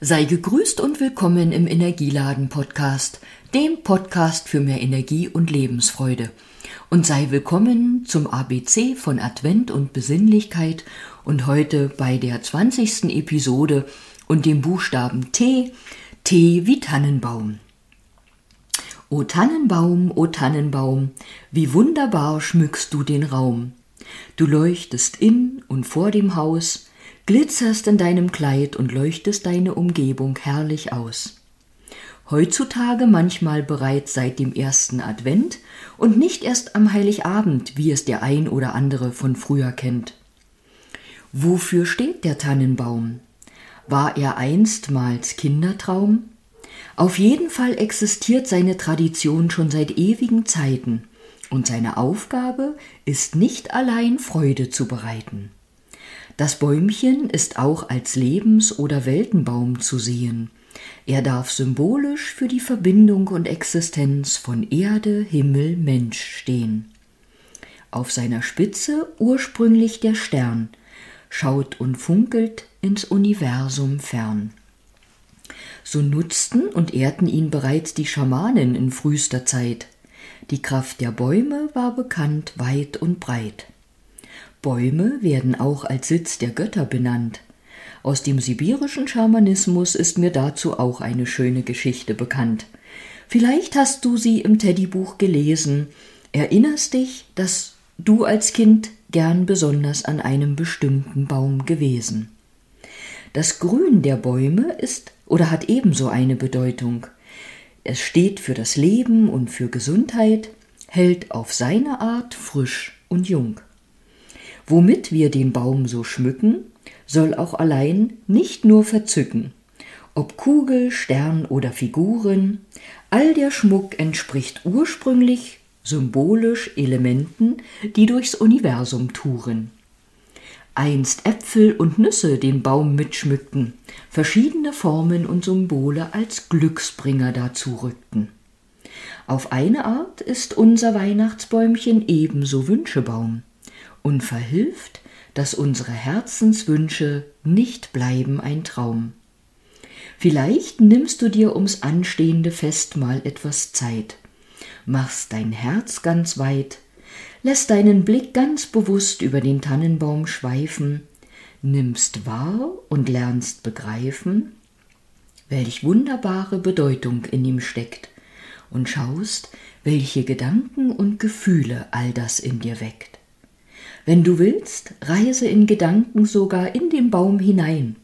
Sei gegrüßt und willkommen im Energieladen Podcast, dem Podcast für mehr Energie und Lebensfreude. Und sei willkommen zum ABC von Advent und Besinnlichkeit und heute bei der 20. Episode und dem Buchstaben T, T wie Tannenbaum. O Tannenbaum, o Tannenbaum, wie wunderbar schmückst du den Raum. Du leuchtest in und vor dem Haus, glitzerst in deinem Kleid und leuchtest deine Umgebung herrlich aus. Heutzutage manchmal bereits seit dem ersten Advent und nicht erst am Heiligabend, wie es der ein oder andere von früher kennt. Wofür steht der Tannenbaum? War er einstmals Kindertraum? Auf jeden Fall existiert seine Tradition schon seit ewigen Zeiten, und seine Aufgabe ist nicht allein Freude zu bereiten. Das Bäumchen ist auch als Lebens- oder Weltenbaum zu sehen. Er darf symbolisch für die Verbindung und Existenz von Erde, Himmel, Mensch stehen. Auf seiner Spitze ursprünglich der Stern, schaut und funkelt ins Universum fern. So nutzten und ehrten ihn bereits die Schamanen in frühester Zeit. Die Kraft der Bäume war bekannt weit und breit. Bäume werden auch als Sitz der Götter benannt. Aus dem sibirischen Schamanismus ist mir dazu auch eine schöne Geschichte bekannt. Vielleicht hast du sie im Teddybuch gelesen. Erinnerst dich, dass du als Kind gern besonders an einem bestimmten Baum gewesen. Das Grün der Bäume ist oder hat ebenso eine Bedeutung. Es steht für das Leben und für Gesundheit, hält auf seine Art frisch und jung. Womit wir den Baum so schmücken, soll auch allein nicht nur verzücken. Ob Kugel, Stern oder Figuren, all der Schmuck entspricht ursprünglich symbolisch Elementen, die durchs Universum touren. Einst Äpfel und Nüsse den Baum mitschmückten, verschiedene Formen und Symbole als Glücksbringer dazu rückten. Auf eine Art ist unser Weihnachtsbäumchen ebenso Wünschebaum und verhilft, dass unsere Herzenswünsche nicht bleiben ein Traum. Vielleicht nimmst du dir ums anstehende Fest mal etwas Zeit, machst dein Herz ganz weit, lässt deinen Blick ganz bewusst über den Tannenbaum schweifen, nimmst wahr und lernst begreifen, welch wunderbare Bedeutung in ihm steckt, und schaust, welche Gedanken und Gefühle all das in dir weckt. Wenn du willst, reise in Gedanken sogar in den Baum hinein,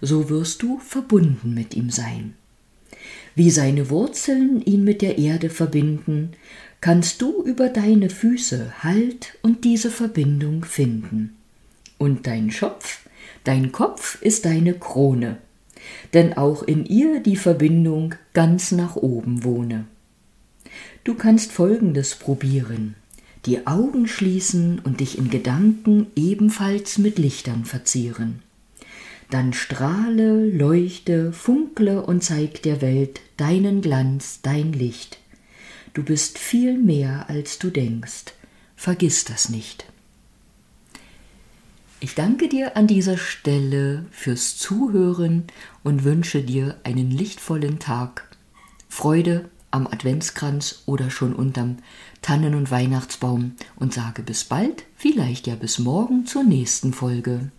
so wirst du verbunden mit ihm sein. Wie seine Wurzeln ihn mit der Erde verbinden, kannst du über deine Füße Halt und diese Verbindung finden. Und dein Schopf, dein Kopf ist deine Krone, denn auch in ihr die Verbindung ganz nach oben wohne. Du kannst Folgendes probieren die Augen schließen und dich in Gedanken ebenfalls mit Lichtern verzieren. Dann strahle, leuchte, funkle und zeig der Welt deinen Glanz, dein Licht. Du bist viel mehr, als du denkst. Vergiss das nicht. Ich danke dir an dieser Stelle fürs Zuhören und wünsche dir einen lichtvollen Tag. Freude am Adventskranz oder schon unterm Tannen- und Weihnachtsbaum und sage bis bald, vielleicht ja bis morgen zur nächsten Folge.